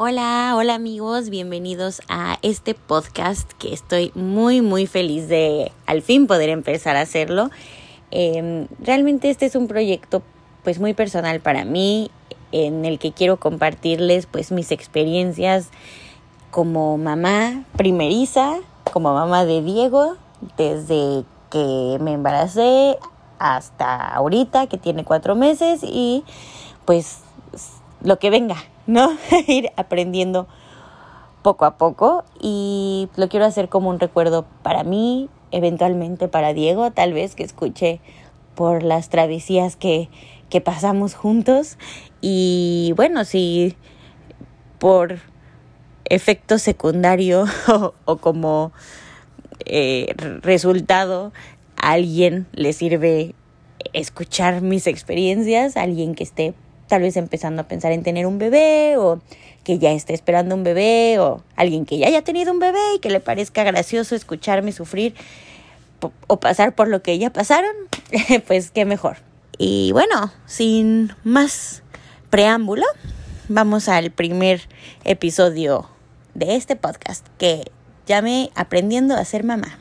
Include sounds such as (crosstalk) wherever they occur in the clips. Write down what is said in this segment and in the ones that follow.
Hola, hola amigos, bienvenidos a este podcast que estoy muy muy feliz de al fin poder empezar a hacerlo. Em, realmente este es un proyecto pues muy personal para mí en el que quiero compartirles pues mis experiencias como mamá primeriza, como mamá de Diego, desde que me embaracé hasta ahorita que tiene cuatro meses y pues lo que venga, ¿no? (laughs) Ir aprendiendo poco a poco y lo quiero hacer como un recuerdo para mí, eventualmente para Diego, tal vez que escuche por las travesías que, que pasamos juntos y bueno, si por efecto secundario (laughs) o, como eh, resultado a alguien le sirve escuchar mis experiencias, alguien que esté tal vez empezando a pensar en tener un bebé o que ya esté esperando un bebé o alguien que ya haya tenido un bebé y que le parezca gracioso escucharme sufrir o pasar por lo que ya pasaron, (laughs) pues qué mejor. Y bueno, sin más preámbulo, vamos al primer episodio de este podcast que llame Aprendiendo a ser mamá.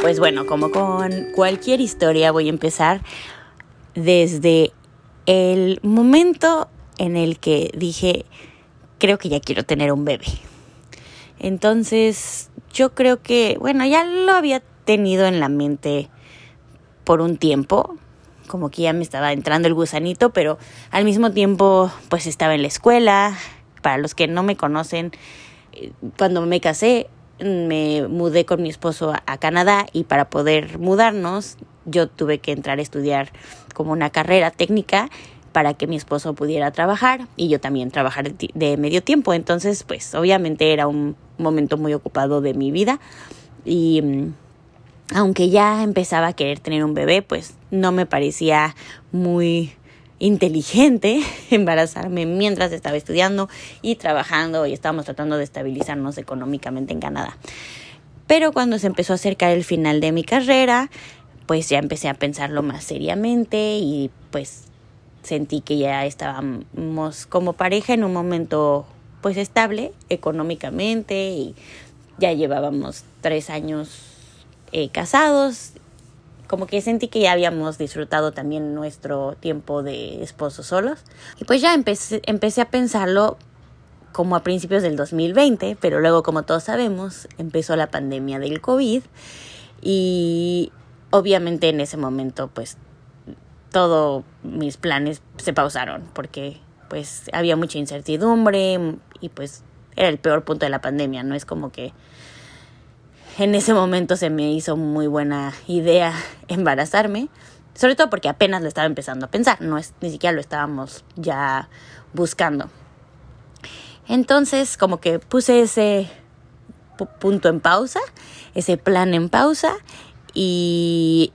Pues bueno, como con cualquier historia voy a empezar desde el momento en el que dije, creo que ya quiero tener un bebé. Entonces, yo creo que, bueno, ya lo había tenido en la mente por un tiempo, como que ya me estaba entrando el gusanito, pero al mismo tiempo, pues estaba en la escuela. Para los que no me conocen, eh, cuando me casé, me mudé con mi esposo a, Canadá y para poder mudarnos yo tuve que entrar a estudiar como una carrera técnica para que mi esposo pudiera trabajar y yo también trabajar de medio tiempo. Entonces, pues obviamente era un momento muy ocupado de mi vida y mm, aunque ya empezaba a querer tener un bebé, pues no me parecía muy inteligente (laughs) embarazarme mientras estaba estudiando y trabajando y estábamos tratando de estabilizarnos económicamente en Canadá. Pero cuando se empezó a acercar el final de mi carrera, pues ya empecé a pensarlo más seriamente y pues sentí que ya estábamos como pareja en un momento pues estable económicamente y ya llevábamos tres años eh, casados como que sentí que ya habíamos disfrutado también nuestro tiempo de esposos solos. Y pues ya empecé, empecé a pensarlo como a principios del 2020, pero luego como todos sabemos empezó la pandemia del COVID y obviamente en ese momento pues todos mis planes se pausaron porque pues había mucha incertidumbre y pues era el peor punto de la pandemia, no es como que en ese momento se me hizo muy buena idea embarazarme, sobre todo porque apenas lo estaba empezando a pensar, no es, ni siquiera lo estábamos ya buscando. Entonces, como que puse ese punto en pausa, ese plan en pausa y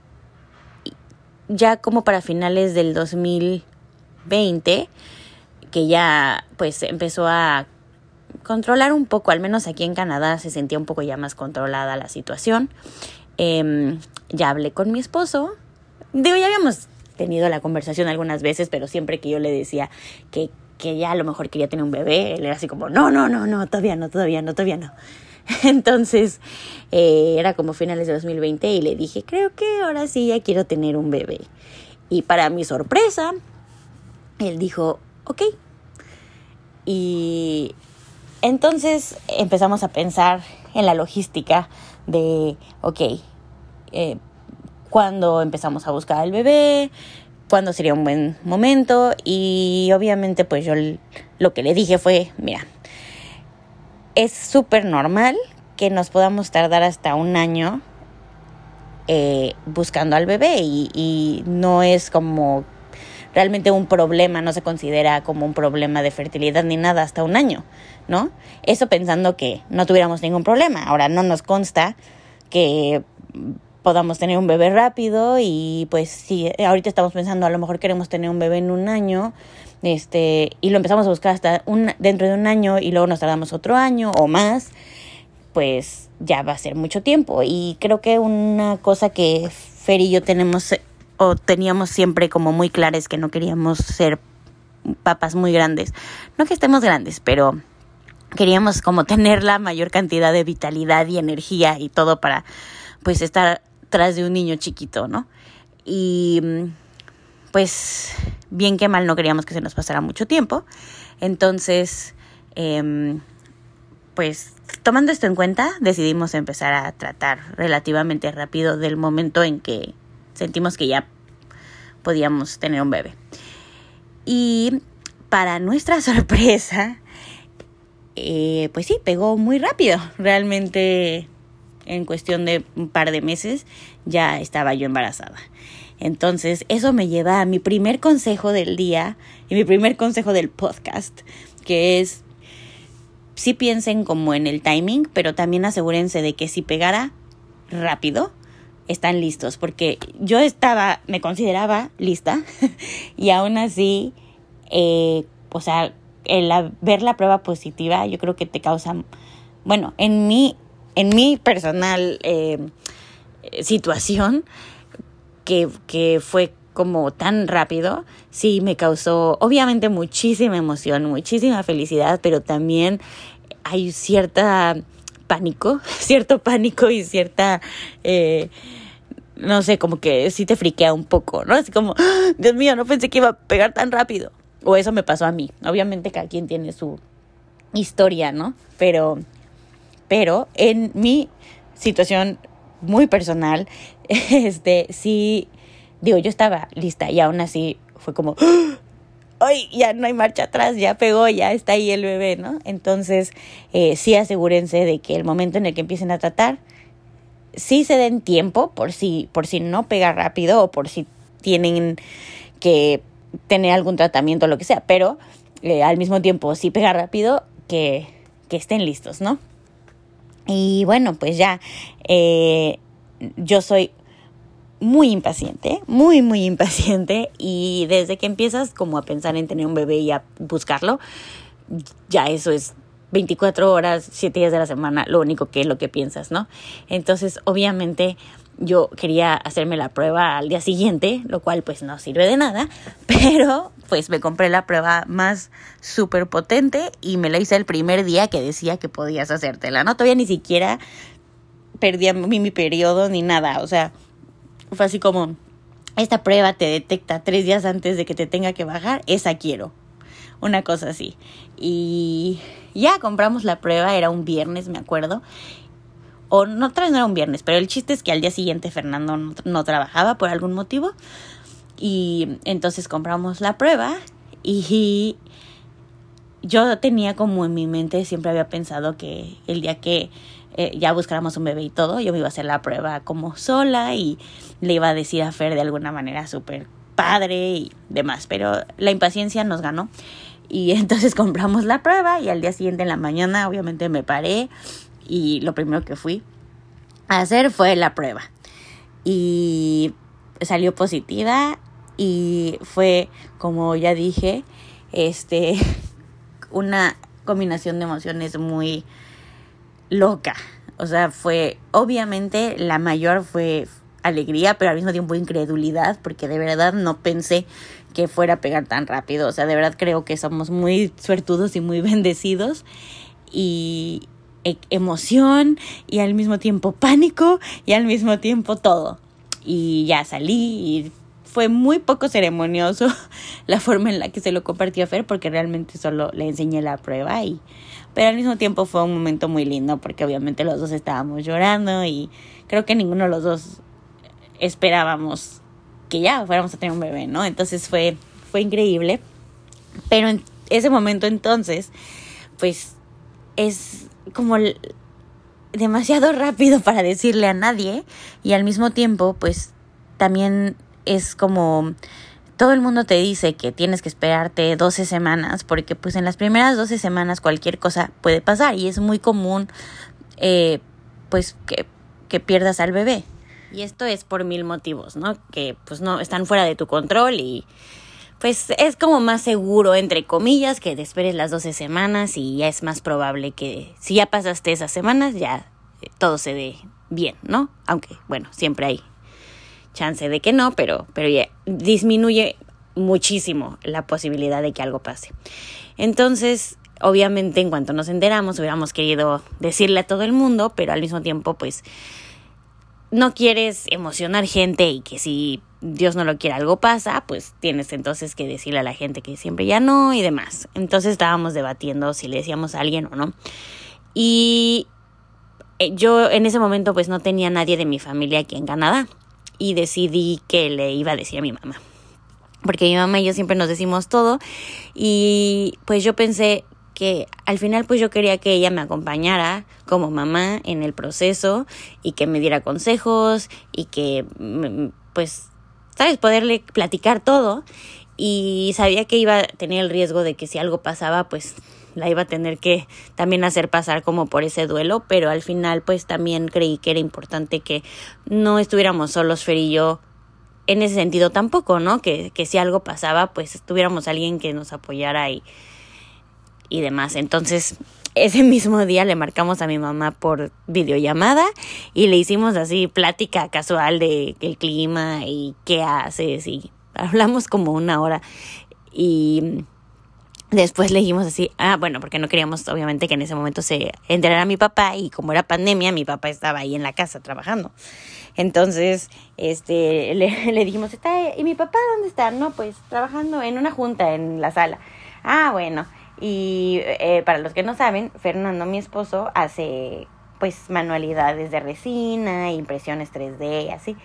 ya como para finales del 2020 que ya pues empezó a controlar un poco, al menos aquí en Canadá se sentía un poco ya más controlada la situación. Em, ya hablé con mi esposo. Digo, ya habíamos tenido la conversación algunas veces, pero siempre que yo le decía que, que ya a lo mejor quería tener un bebé, él era así como, no, no, no, no, todavía no, todavía no, todavía no. (laughs) Entonces, eh, era como finales de 2020 y le dije, creo que ahora sí ya quiero tener un bebé. Y para mi sorpresa, él dijo, ok. Y entonces empezamos a pensar en la logística de, ok, eh, cuándo empezamos a buscar al bebé, cuándo sería un buen momento y obviamente pues yo lo que le dije fue, mira, es súper normal que nos podamos tardar hasta un año eh, buscando al bebé y, y no es como realmente un problema, no se considera como un problema de fertilidad ni nada hasta un año, ¿no? Eso pensando que no tuviéramos ningún problema. Ahora no nos consta que podamos tener un bebé rápido y pues si ahorita estamos pensando a lo mejor queremos tener un bebé en un año, este, y lo empezamos a buscar hasta un, dentro de un año y luego nos tardamos otro año o más, pues ya va a ser mucho tiempo. Y creo que una cosa que Fer y yo tenemos o teníamos siempre como muy claras que no queríamos ser papas muy grandes. No que estemos grandes, pero queríamos como (laughs) tener la mayor cantidad de vitalidad y energía y todo para pues estar tras de un niño chiquito, ¿no? Y pues bien que mal no queríamos que se nos pasara mucho tiempo. Entonces, em, pues tomando esto en cuenta, decidimos empezar a tratar relativamente rápido del momento en que sentimos que ya podíamos tener un bebé. Y para nuestra (laughs) sorpresa, eh, pues sí, pegó muy rápido. Realmente en cuestión de un par de meses ya estaba yo embarazada. Entonces, eso me lleva a mi primer consejo del día y mi primer consejo del podcast, que es, sí piensen como en el timing, pero también asegúrense de que si pegara rápido, están listos, porque yo estaba, me consideraba lista (laughs) y aún así, eh, o sea, ver la prueba positiva, yo creo que te causa, bueno, en mi, en mi personal eh, situación, que, que fue como tan rápido, sí me causó obviamente muchísima emoción, muchísima felicidad, pero también hay cierta pánico, (laughs) cierto pánico y cierta, eh, no sé, como que sí te friquea un poco, ¿no? Así como, ¡Ah! Dios mío, no pensé que iba a pegar tan rápido. O eso me pasó a mí. Obviamente cada quien tiene su historia, ¿no? Pero, pero en mi situación muy personal, (laughs) este, sí, digo, yo estaba lista y aún así fue como, ¡Ah! Ay, ya no hay marcha atrás, ya pegó, ya está ahí el bebé, ¿no? Entonces, eh, sí asegúrense de que el momento en el que empiecen a tratar, sí se den tiempo por si, por si no pega rápido o por si tienen que tener algún tratamiento o lo que sea, pero eh, al mismo tiempo sí pega rápido, que, que estén listos, ¿no? Y bueno, pues ya, eh, yo soy muy impaciente, muy, muy impaciente y desde que empiezas como a pensar en tener un bebé y a buscarlo, ya eso es 24 horas, 7 días de la semana, lo único que es lo que piensas, ¿no? Entonces, obviamente, yo quería hacerme la prueba al día siguiente, lo cual pues no sirve de nada, (laughs) pero pues me compré la prueba más súper potente y me la hice el primer día que decía que podías hacértela, ¿no? Todavía ni siquiera perdí mi, mi periodo ni nada, o sea, fue así como, esta prueba te detecta tres días antes de que te tenga que bajar, esa quiero, una cosa así. Y ya compramos la prueba, era un viernes, me acuerdo, o no, otra vez no era un viernes, pero el chiste es que al día siguiente Fernando no, trabajaba por algún motivo. Y entonces compramos la prueba y yo tenía como en mi mente, siempre había pensado que el día que eh, ya buscáramos un bebé y todo, yo me iba a hacer la prueba como sola y le iba a decir a Fer de alguna manera súper padre y demás, pero la impaciencia nos ganó y (laughs) entonces compramos la prueba y al día siguiente en la mañana obviamente me paré y lo primero que fui a hacer fue la prueba. Y salió positiva y fue, como ya dije, este, (laughs) una combinación de emociones muy loca. O sea, fue, obviamente, la mayor fue alegría, pero al mismo tiempo incredulidad, porque de verdad no pensé que fuera a pegar tan rápido. O sea, de verdad creo que somos muy suertudos y muy (laughs) bendecidos. Y, E-, emoción y al mismo tiempo pánico y al mismo tiempo todo. Y ya salí y fue muy poco ceremonioso (laughs) la forma en la que se lo compartió a Fer porque realmente solo le enseñé la prueba y pero al mismo tiempo fue un momento muy lindo porque obviamente los dos estábamos llorando y creo que ninguno de los dos esperábamos que ya fuéramos a tener un bebé, ¿no? Entonces fue fue increíble. Pero en ese momento entonces pues es como demasiado rápido (laughs) para decirle a nadie y al mismo tiempo pues también es como todo el mundo te dice que tienes que esperarte 12 semanas porque pues en las primeras 12 semanas cualquier cosa puede pasar y es muy común eh, pues que, que pierdas al bebé. Y esto es por mil motivos, ¿no? Que pues no están fuera de tu control y pues es como más seguro, entre comillas, que te esperes las 12 semanas y ya es más probable que si ya pasaste esas semanas ya todo se dé bien, ¿no? Aunque, bueno, siempre hay chance de que no, pero, pero ya disminuye muchísimo la posibilidad de que algo pase. Entonces, obviamente, en cuanto nos enteramos, hubiéramos querido decirle a todo el mundo, pero al mismo tiempo, pues, no quieres emocionar gente y que si Dios no lo quiere algo pasa, pues tienes entonces que decirle a la gente que siempre ya no y demás. Entonces estábamos debatiendo si le decíamos a alguien o no. Y eh, yo en ese momento pues no tenía nadie de mi familia aquí en Canadá y decidí que le iba a decir a mi mamá. Porque mi mamá y yo siempre nos decimos todo. Y pues yo pensé que al final pues yo quería que ella me acompañara como mamá en el proceso y que me diera consejos y que mm, pues sabes poderle platicar todo. Y sabía que iba a tener el riesgo de que si algo pasaba pues la iba a tener que también hacer pasar como por ese duelo, pero al final pues también creí que era importante que no estuviéramos solos Fer y yo en ese sentido tampoco, ¿no? Que, que si algo pasaba pues tuviéramos alguien que nos apoyara y, y demás. Entonces ese mismo día le marcamos a mi mamá por videollamada y le hicimos así plática casual de el clima y qué haces y hablamos como una hora y Después le dijimos así, ah, bueno, porque no queríamos obviamente que en ese momento se enterara mi papá y como era pandemia, mi papá estaba ahí en la casa trabajando. Entonces, este, (laughs) le, dijimos, ¿está, ¿y mi papá dónde está? No, pues trabajando en una junta en la sala. Ah, bueno. Y eh, para los que no saben, Fernando, mi esposo, hace pues manualidades de resina, impresiones 3D, así.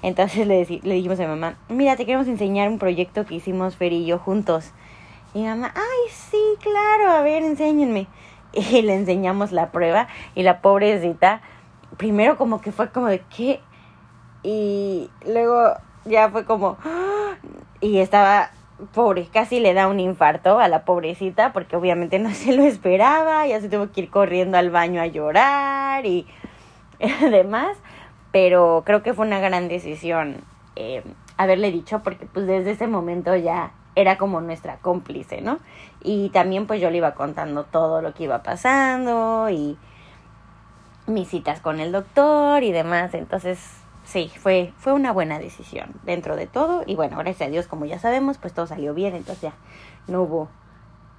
Entonces le, le dijimos a mi mamá, mira, te queremos enseñar un proyecto que hicimos Fer y yo juntos. Y mamá, ay, sí, claro, a ver, enséñenme. (laughs) Y le enseñamos la prueba y la pobrecita, primero como que fue como de qué. Y luego ya fue como, (gasps) y estaba pobre, casi le da un infarto a la pobrecita porque obviamente no (laughs) se lo esperaba, ya se tuvo que ir corriendo al baño a llorar y (laughs) demás, pero creo que fue una gran decisión eh, haberle dicho porque pues desde ese momento ya era como nuestra cómplice, ¿no? Y también pues yo le iba contando todo lo que iba pasando y mis citas con el doctor y demás, entonces sí, fue, fue una buena decisión dentro de todo y bueno, gracias a Dios, como ya sabemos, pues todo salió bien, entonces ya no hubo,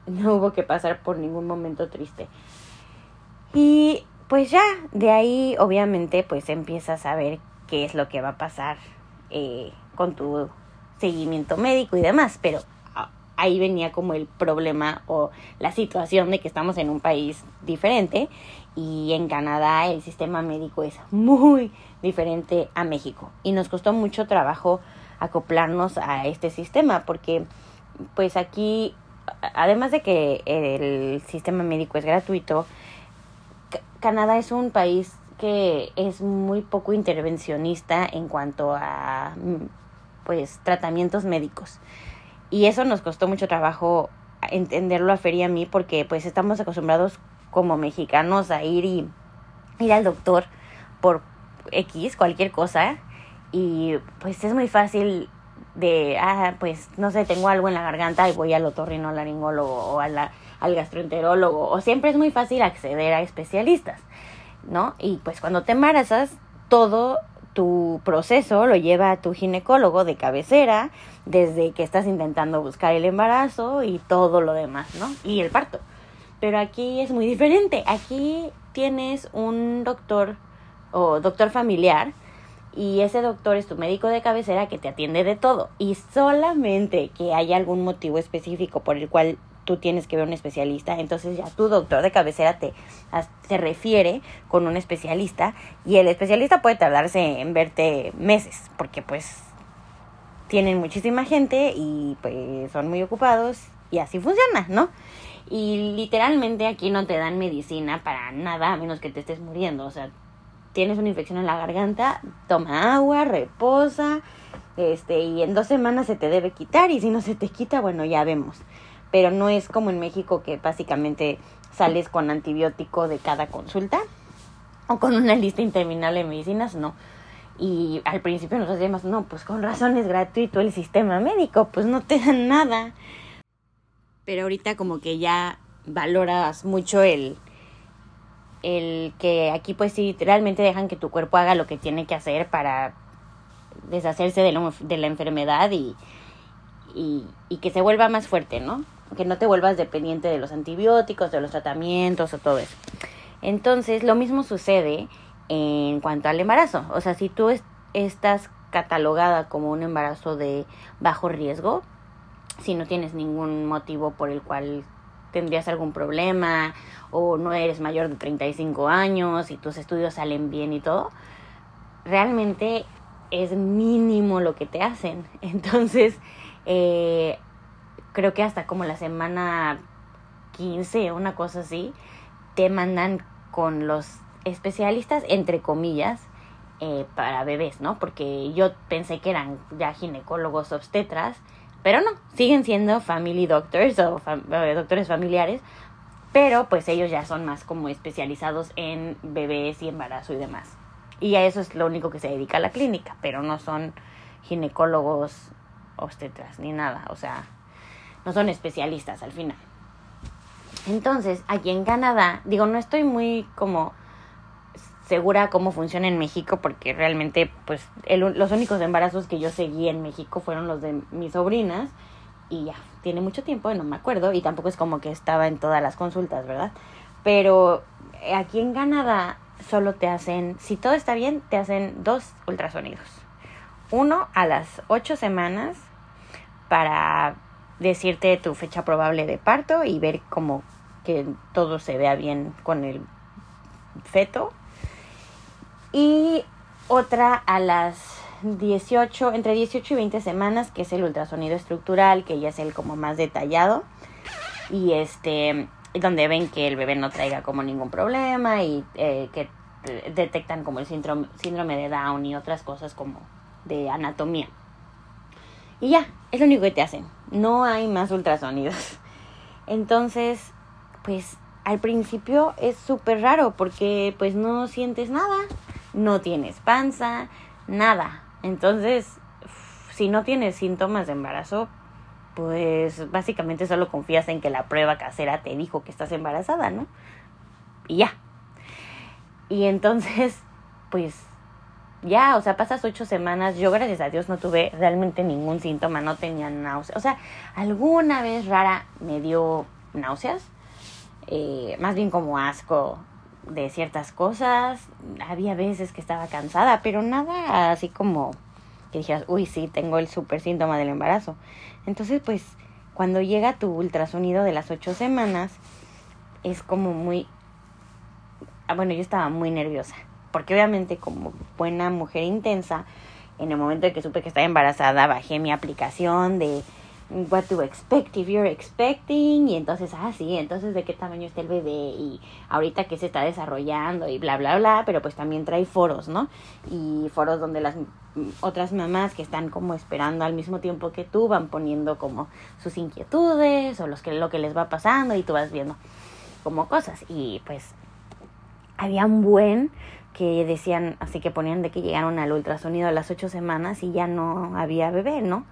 no hubo que pasar por ningún momento triste. Y pues ya, de ahí obviamente pues empiezas a ver qué es lo que va a pasar eh, con tu seguimiento médico y demás, pero ah, ahí venía como el problema o la situación de que estamos en un país diferente y en Canadá el sistema médico es muy diferente a México. Y nos costó mucho trabajo acoplarnos a este sistema porque pues aquí además de que el sistema médico es gratuito Canadá es un país que es muy poco intervencionista en cuanto a pues tratamientos médicos. Y eso nos costó mucho trabajo entenderlo a Fer y a mí porque pues estamos acostumbrados como mexicanos a ir y ir al doctor por X, cualquier cosa. Y pues es muy fácil de, ah, pues no sé, tengo algo en la garganta y voy al otorrinolaringólogo o a la, al gastroenterólogo. O siempre es muy fácil acceder a especialistas, ¿no? Y pues cuando te embarazas, todo tu proceso lo lleva a tu ginecólogo de cabecera desde que estás intentando buscar el embarazo y todo lo demás, ¿no? Y el parto. Pero aquí es muy diferente. Aquí tienes un doctor o doctor familiar y ese doctor es tu médico de cabecera que te atiende de todo y solamente que haya algún motivo específico por el cual tú tienes que ver un especialista, entonces ya tu doctor de cabecera te, refiere con un especialista y el especialista puede tardarse en verte meses, porque pues tienen muchísima gente y pues son muy ocupados y así funciona, ¿no? Y literalmente aquí no te dan medicina para nada a menos que te estés muriendo, o sea, tienes una infección en la garganta, toma agua, reposa, este, y en dos semanas se te debe quitar y si no se te quita, bueno, ya vemos pero no es como en México que básicamente sales con antibiótico de cada consulta o con una lista interminable de medicinas, no. Y al principio nosotros decíamos, no, pues con razón es gratuito el sistema médico, pues no te dan nada. Pero ahorita como que ya valoras mucho el, el que aquí pues sí realmente dejan que tu cuerpo haga lo que tiene que hacer para deshacerse de la, de la enfermedad y, y que se vuelva más fuerte, ¿no? Que no te vuelvas dependiente de los antibióticos, de los tratamientos o todo eso. Entonces, lo mismo sucede en cuanto al embarazo. O sea, si tú estás catalogada como un embarazo de bajo riesgo, si no tienes ningún motivo por el cual tendrías algún problema o no eres mayor de 35 años y tus estudios salen bien y todo, realmente es mínimo lo que te hacen. (laughs) Entonces, eh, creo que hasta como la semana 15, una cosa así, te mandan con los especialistas, entre comillas, eh, para bebés, ¿no? Porque yo pensé que eran ya ginecólogos obstetras, pero no, siguen siendo family doctors o doctores familiares, pero pues ellos ya son más como especializados en bebés y embarazo y demás. Y a eso es lo único que se dedica a la clínica, pero no son ginecólogos obstetras ni nada, o sea, no son especialistas al final. Entonces, aquí en Canadá, digo, no estoy muy como segura cómo funciona en México porque realmente pues los únicos embarazos que yo seguí en México fueron los de mis sobrinas y ya, tiene mucho tiempo, no me acuerdo y tampoco es como que estaba en todas las consultas, ¿verdad? Pero eh, aquí en Canadá solo te hacen, si todo está bien, te hacen dos ultrasonidos. Uno a las ocho semanas para decirte tu fecha probable de parto y ver como que todo se vea bien con el feto y otra a las 18, entre 18 y 20 semanas, que es el ultrasonido estructural, que ya es el como más detallado. Y este, donde ven que el bebé no traiga como ningún problema y eh, que eh, detectan como el síndrome, síndrome de Down y otras cosas como de anatomía. Y ya, es lo único que te hacen. No hay más ultrasonidos. (laughs) Entonces, pues al principio es súper raro porque pues no sientes nada no tienes panza, nada. Entonces, si no tienes síntomas de embarazo, pues básicamente solo confías en que la prueba casera te dijo que estás embarazada, ¿no? Y ya. Y entonces, (laughs) pues ya, o sea, pasas ocho semanas, yo gracias a Dios no tuve realmente ningún síntoma, no tenía náuseas. O sea, alguna vez rara me dio náuseas, eh, más bien como asco, de ciertas cosas. Había veces que estaba cansada, pero nada así como que dijeras, uy, sí, tengo el super síntoma del embarazo. Entonces, pues, cuando llega tu ultrasonido de las ocho semanas, es como muy... Ah, bueno, yo estaba muy nerviosa, porque obviamente como buena mujer intensa, en el momento en que supe que estaba embarazada, bajé mi aplicación de what to expect if you're expecting y entonces ah sí entonces de qué tamaño está el bebé y ahorita que se está desarrollando y bla bla bla pero pues también trae foros no y foros donde las otras mamás que están como esperando al mismo tiempo que tú van poniendo como sus inquietudes o los que lo que les va pasando y tú vas viendo como cosas. Y pues había un buen que decían así que ponían de que llegaron al ultrasonido a las ocho semanas y ya no había bebé no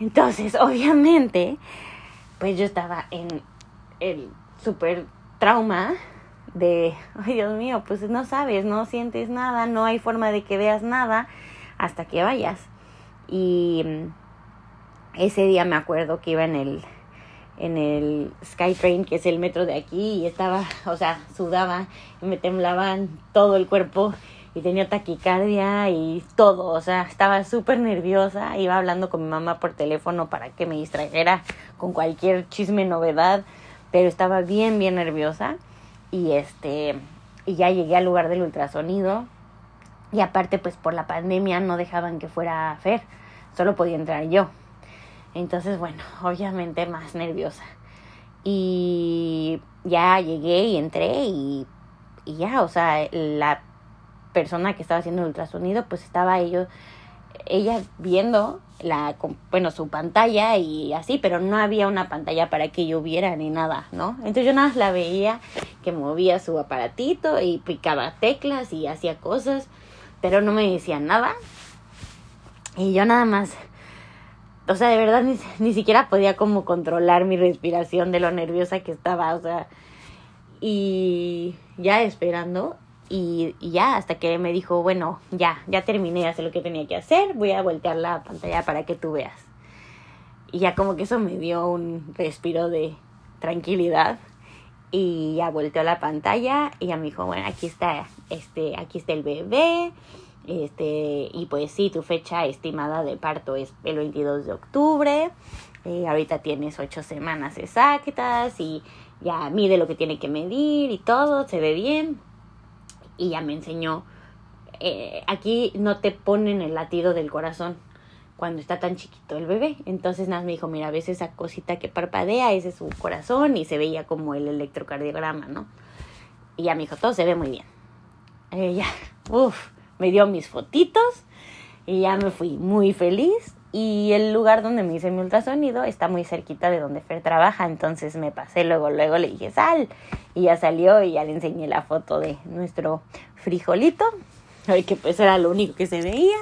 entonces, (laughs) obviamente, pues yo estaba en el super trauma de, ay Dios mío, pues no sabes, no sientes nada, no hay forma de que veas nada hasta que vayas. Y mm, ese día me acuerdo que iba en el en el Skytrain, que es el metro de aquí, y estaba, (laughs) o sea, sudaba, y me temblaban todo el cuerpo y tenía taquicardia y todo, o sea, estaba súper nerviosa, iba hablando con mi mamá por teléfono para que me distrajera con cualquier chisme novedad, pero estaba bien, bien nerviosa y este, y ya llegué al lugar del ultrasonido y aparte pues por la pandemia no dejaban que fuera Fer, solo podía entrar yo. Entonces, bueno, obviamente más nerviosa. Y ya llegué y entré y, y ya, o sea, la persona que estaba haciendo el ultrasonido, pues estaba ellos, ella viendo la, bueno, su pantalla y así, pero no había una pantalla para que yo viera ni nada, ¿no? Entonces yo nada más la veía que movía su aparatito y picaba teclas y hacía cosas, pero no me decía nada. Y yo nada más, o sea, de verdad ni, ni siquiera podía como controlar mi respiración de lo nerviosa que estaba, o sea, y ya esperando, Y, y, ya, hasta que me dijo, bueno, ya, ya terminé, sé lo que tenía que hacer, voy a voltear la pantalla para que tú veas. Y ya como que eso me dio un respiro de tranquilidad. Y ya volteó la pantalla y ya me dijo, bueno, aquí está, este, aquí está el bebé. Este, y pues sí, tu fecha estimada de parto es el 22 de octubre. Eh, ahorita tienes ocho semanas exactas y ya mide lo que tiene que medir y todo, se ve bien. Y ya me enseñó, eh, aquí no te ponen el latido del corazón cuando está tan chiquito el bebé. Entonces nada me dijo, mira, ves esa cosita que parpadea, ese es su corazón y se veía como el electrocardiograma, ¿no? Y ya me dijo, todo se ve muy bien. Ella, (laughs) uff, me dio mis fotitos y ya me fui muy feliz. Y el lugar donde me hice mi ultrasonido está muy cerquita de donde Fer trabaja, entonces me pasé luego, luego le dije sal y ya salió y ya le enseñé la foto de nuestro frijolito, que pues era lo único que se veía.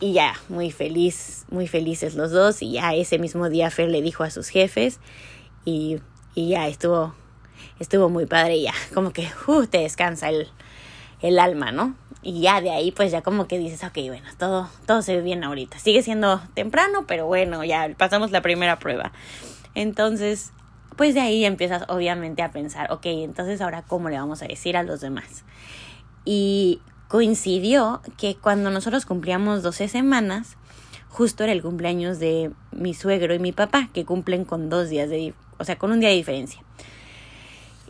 Y ya, muy feliz, muy felices los dos. Y ya ese mismo día Fer le dijo a sus jefes y, y ya estuvo, estuvo muy padre ya, como que uh, te descansa el, el alma, ¿no? Y ya de ahí pues ya como que dices, ok, bueno, todo, todo se ve bien ahorita. Sigue siendo temprano, pero bueno, ya pasamos la primera prueba. Entonces, pues de ahí empiezas obviamente a pensar, ok, entonces ahora cómo le vamos a decir a los demás. Y coincidió que cuando nosotros cumplíamos 12 semanas, justo era el cumpleaños de mi suegro y mi papá, que cumplen con dos días de, o sea, con un día de diferencia.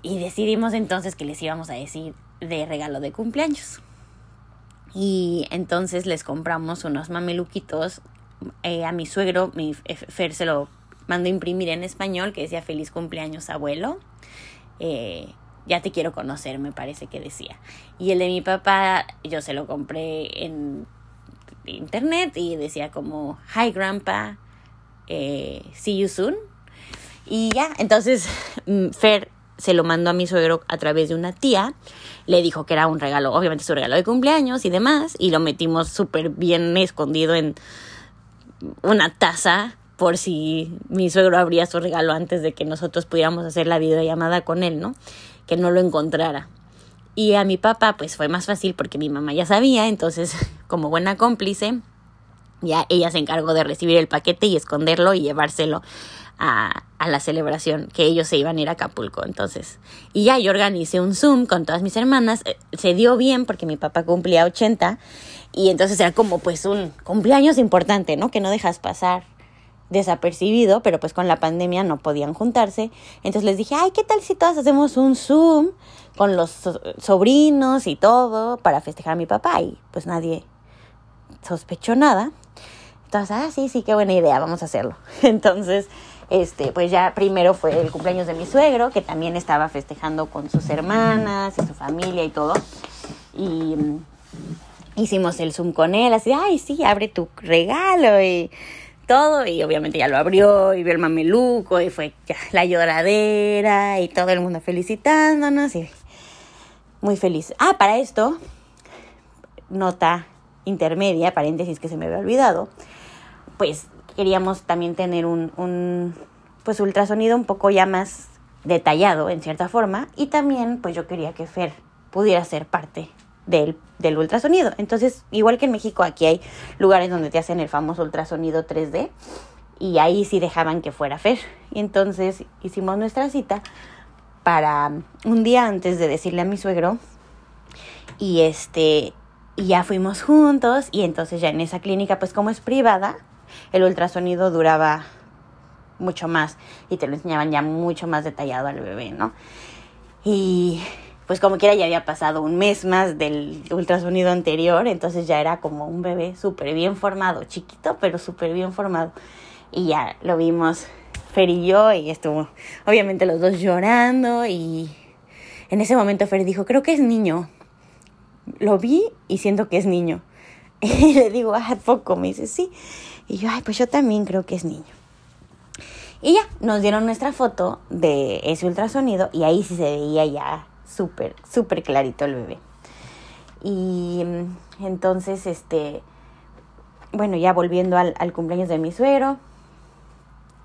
Y decidimos entonces que les íbamos a decir de regalo de cumpleaños. Y entonces les compramos unos mameluquitos. Eh, a mi suegro, mi Fer se lo mandó imprimir en español, que decía feliz cumpleaños abuelo. Eh, ya te quiero conocer, me parece que decía. Y el de mi papá, yo se lo compré en internet y decía como, hi grandpa, eh, see you soon. Y ya, entonces (laughs) mm, Fer se lo mandó a mi suegro a través de una tía, le dijo que era un regalo, obviamente su regalo de cumpleaños y demás, y lo metimos súper bien escondido en una taza por si mi suegro abría su regalo antes de que nosotros pudiéramos hacer la videollamada con él, ¿no? Que no lo encontrara. Y a mi papá pues fue más fácil porque mi mamá ya sabía, entonces (laughs) como buena cómplice, ya ella se encargó de recibir el paquete y esconderlo y llevárselo a, a, la celebración que ellos se iban a ir a Acapulco. Entonces, y ya yo organicé un Zoom con todas mis hermanas. Eh, se dio bien porque mi papá cumplía 80 y entonces era como pues un cumpleaños importante, ¿no? Que no dejas pasar desapercibido, pero pues con la pandemia no podían juntarse. Entonces les dije, ay, ¿qué tal si todas hacemos un Zoom con los sobrinos y todo para festejar a mi papá? Y pues nadie sospechó nada. Entonces, ah, sí, sí, qué buena idea, vamos a hacerlo. (laughs) Entonces, este, pues ya primero fue el cumpleaños de mi suegro, que también estaba festejando con sus hermanas y su familia y todo. Y mm, hicimos el Zoom con él, así, ay, sí, abre tu regalo y todo y obviamente ya lo abrió y vio el mameluco y fue la lloradera y todo el mundo felicitándonos y muy feliz. Ah, para esto, nota intermedia, paréntesis que se me había olvidado, pues queríamos también tener un, un pues ultrasonido un poco ya más detallado en cierta forma y también pues yo quería que Fer pudiera ser parte del, ultrasonido. Entonces, igual que en México, aquí hay lugares donde te hacen el famoso ultrasonido 3D y ahí sí dejaban que fuera Fer. Y entonces hicimos nuestra cita para un día antes de decirle a mi suegro y este y ya fuimos juntos y entonces ya en esa clínica pues como es privada el ultrasonido duraba mucho más y te lo enseñaban ya mucho más detallado al bebé, ¿no? Y pues como quiera ya había pasado un mes más del ultrasonido anterior, entonces ya era como un bebé súper bien formado, chiquito, pero súper bien formado. Y ya lo vimos Fer y yo, y estuvo obviamente los dos llorando, y en ese momento Fer dijo, creo que es niño. Lo vi y siento que es niño. (laughs) Y le digo, ¿a poco? Me dice, sí. Y yo, ay, pues yo también creo que es niño. Y ya, nos dieron nuestra foto de ese ultrasonido y ahí sí se veía ya súper, súper clarito el bebé. Y mm, entonces, este, bueno, ya volviendo al, al cumpleaños de mi suero,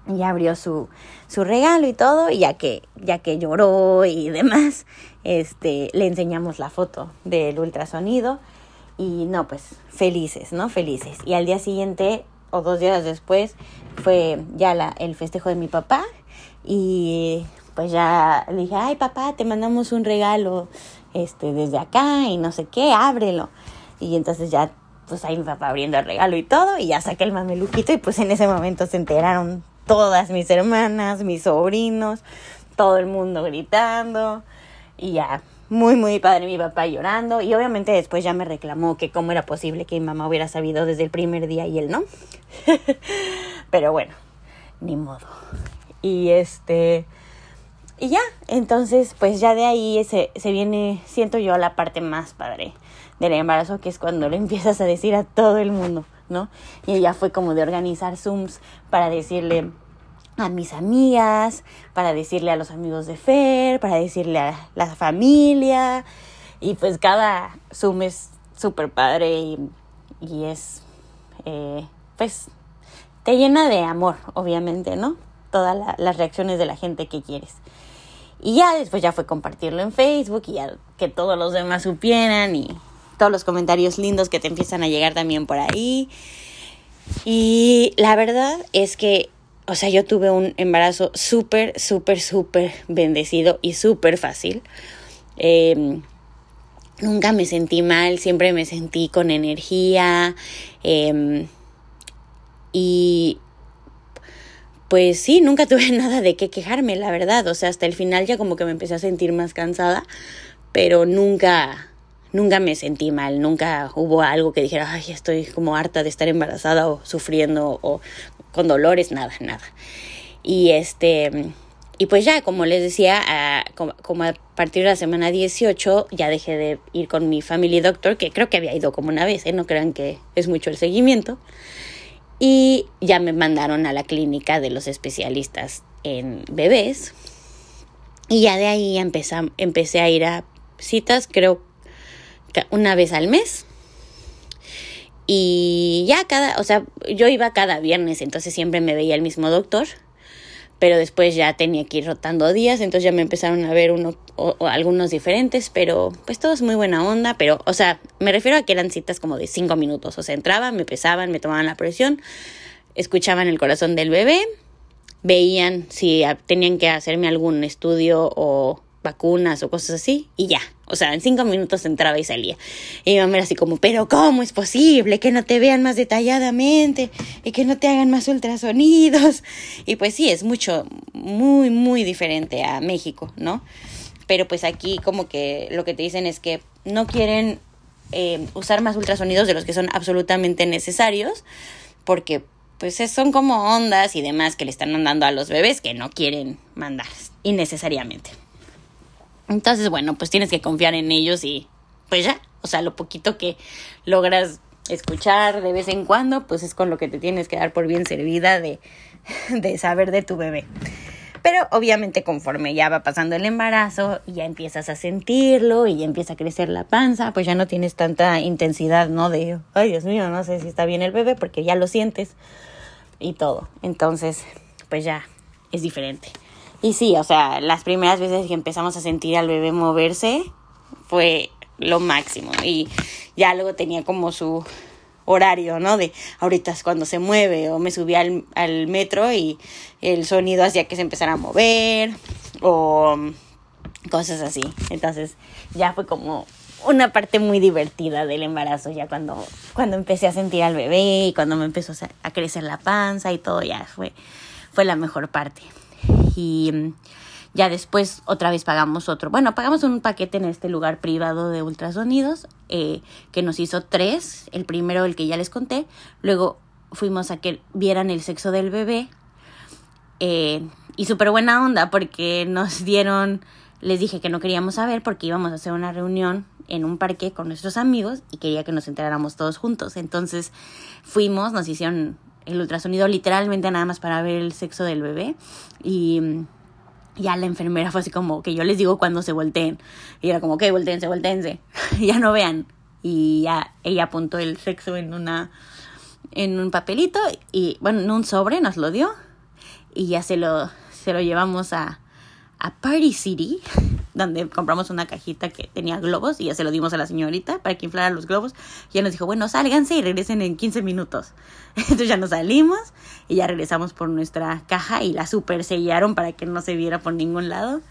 Y abrió su, su regalo y todo, y ya que, ya que lloró y (laughs) demás, este, le enseñamos la foto del ultrasonido y no, pues felices, ¿no? Felices. Y al día siguiente o dos días después fue ya la, el festejo de mi papá y pues ya le dije, ay papá, te mandamos un regalo este, desde acá y no sé qué, ábrelo. Y entonces ya, pues ahí mi papá abriendo el regalo y todo, y ya saqué el mameluquito y pues en ese momento se enteraron todas mis hermanas, mis sobrinos, todo el mundo gritando y ya muy, muy padre mi papá llorando. Y obviamente después ya me reclamó que cómo era posible que mi mamá hubiera sabido desde el primer día y él no. (laughs) Pero bueno, ni modo. Y este... Y ya, entonces pues ya de ahí se, se viene, siento yo, la parte más padre del embarazo, que es cuando le empiezas a decir a todo el mundo, ¿no? Y ya fue como de organizar Zooms para decirle a mis amigas, para decirle a los amigos de Fer, para decirle a la familia. Y pues cada Zoom es súper padre y, es, eh, pues, te llena de amor, obviamente, ¿no? Todas las reacciones de la gente que quieres. Y ya después ya fue compartirlo en Facebook y ya que todos los demás supieran y todos los comentarios lindos que te empiezan a llegar también por ahí. Y la verdad es que o sea, yo tuve un embarazo súper, súper, súper bendecido y súper fácil. Em, nunca me sentí mal, siempre me sentí con energía. Em, y pues sí, nunca (laughs) tuve nada de qué quejarme, la verdad. O sea, hasta el final ya como que me empecé a sentir más cansada, pero nunca, nunca me sentí mal, nunca hubo algo que dijera, ay, estoy como harta de estar embarazada o sufriendo o con dolores, nada, nada. Y este, y pues ya, como les decía, como, a partir de la semana 18 ya dejé de ir con mi family doctor, que creo que había ido como una vez, ¿eh? no crean que es mucho el seguimiento. Y ya me mandaron a la clínica de los especialistas en bebés. Y ya de ahí empecé, empecé a ir a citas, creo, una vez al mes. Y ya cada, o sea, yo iba cada viernes, entonces siempre me veía el mismo doctor, pero después ya tenía que ir rotando días, entonces ya me empezaron a ver uno o, algunos diferentes, pero pues todo es muy buena onda, pero, o sea, me refiero a que eran citas como de cinco minutos, o sea, entraban, me pesaban, me tomaban la presión, escuchaban el corazón del bebé, veían si tenían que hacerme algún estudio o vacunas o cosas así y ya. O sea, en cinco minutos entraba y salía. Y mi mamá era así como, pero ¿cómo es posible que no te vean más detalladamente y que no te hagan más ultrasonidos? (laughs) Y pues sí, es mucho, muy, muy diferente a México, ¿no? Pero pues aquí como que lo que te dicen es que no quieren eh, usar más ultrasonidos de los que son absolutamente necesarios porque pues son como ondas y demás que le están mandando a los bebés que no quieren mandar innecesariamente. Entonces, bueno, pues tienes que confiar en ellos y pues ya, o sea, lo poquito que logras escuchar de vez en cuando, pues es con lo que te tienes que dar por bien servida de, (laughs) de saber de tu bebé. Pero obviamente conforme ya va pasando el embarazo y ya empiezas a sentirlo y ya empieza a crecer la panza, pues ya no tienes tanta intensidad, ¿no? De, ay Dios mío, no sé si está bien el bebé porque ya lo sientes y todo. Entonces, pues ya es diferente. Y sí, o sea, las primeras veces que empezamos a sentir al bebé moverse fue lo máximo. Y ya luego tenía como su horario, ¿no? De ahorita es cuando se mueve o me subía al, al metro y el sonido hacía que se empezara a mover o cosas así. Entonces ya fue como una parte muy divertida del embarazo, ya cuando, cuando empecé a sentir al bebé y cuando me empezó a crecer la panza y todo, ya fue, fue la mejor parte y mm, ya después otra vez pagamos otro. Bueno, pagamos un paquete en este lugar privado de ultrasonidos eh, que nos hizo tres. El primero, el que ya les conté. Luego fuimos a que vieran el sexo del bebé. Eh, y súper buena onda porque nos (laughs) dieron, les dije que no queríamos saber porque íbamos a hacer una reunión en un parque con nuestros amigos y quería que nos enteráramos todos juntos. Entonces fuimos, nos hicieron el ultrasonido literalmente nada más para ver el sexo del bebé. Y ya la enfermera fue así como que yo les digo cuando se volteen. Y era como que volteense, volteense, (laughs) ya no vean. Y ya ella apuntó el sexo en una en un papelito y bueno, en un sobre nos lo dio. Y ya se lo, se lo llevamos a, a Party City, (laughs) donde compramos una cajita que tenía globos y ya se lo dimos a la señorita para que inflara los globos. Y ella nos dijo, bueno, sálganse y regresen en 15 minutos. (laughs) Entonces ya nos salimos y ya regresamos por nuestra caja y la super sellaron para que no se viera por ningún lado.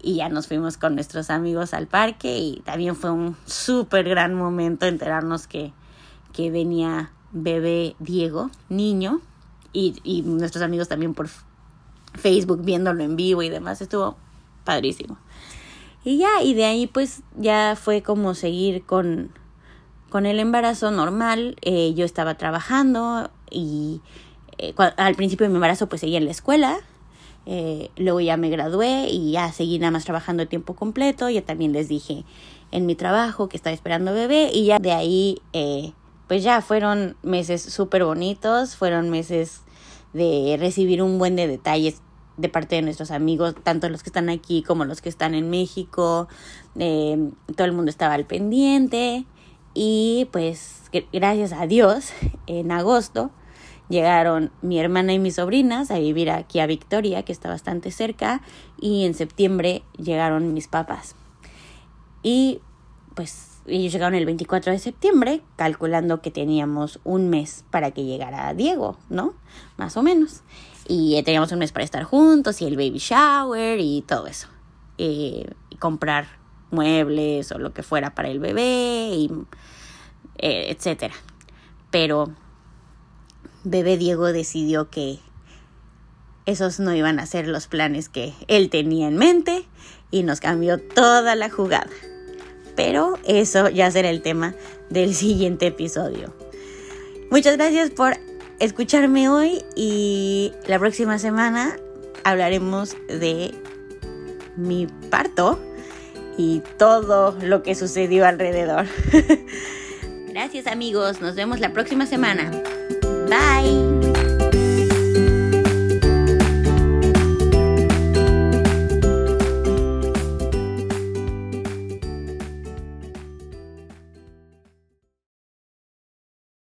Y ya nos fuimos con nuestros amigos al parque y también fue un súper gran momento enterarnos que, que venía bebé Diego, niño, y, y nuestros amigos también por Facebook viéndolo en vivo y demás. Estuvo padrísimo. Y ya, y de ahí pues ya fue como seguir con, con el embarazo normal. Eh, yo estaba trabajando y eh, al principio de mi embarazo pues seguía en la escuela. Eh, luego ya me gradué y ya seguí nada más trabajando de tiempo completo. Ya también les dije en mi trabajo que estaba esperando bebé y ya de ahí pues ya fueron meses súper bonitos, fueron meses de recibir un buen de detalles de parte de nuestros amigos, tanto los que están aquí como los que están en México. Eh, todo el mundo estaba al pendiente y pues gracias a Dios (laughs) en agosto llegaron mi hermana y mis sobrinas a vivir aquí a Victoria, que está bastante cerca, y en septiembre llegaron mis papás. Y pues ellos llegaron el 24 de septiembre, calculando que teníamos un mes para que llegara Diego, ¿no? Más o menos. Y teníamos un mes para estar juntos y el baby shower y todo eso. Eh, y comprar muebles o lo que fuera para el bebé, y, eh, etcétera. Pero bebé Diego decidió que esos no iban a ser los planes que él tenía en mente y nos cambió toda la jugada. Pero eso ya será el tema del siguiente episodio. Muchas gracias por escucharme hoy y la próxima semana hablaremos de mi parto y todo lo que sucedió alrededor. (laughs) Gracias amigos, nos vemos la próxima semana. Bye.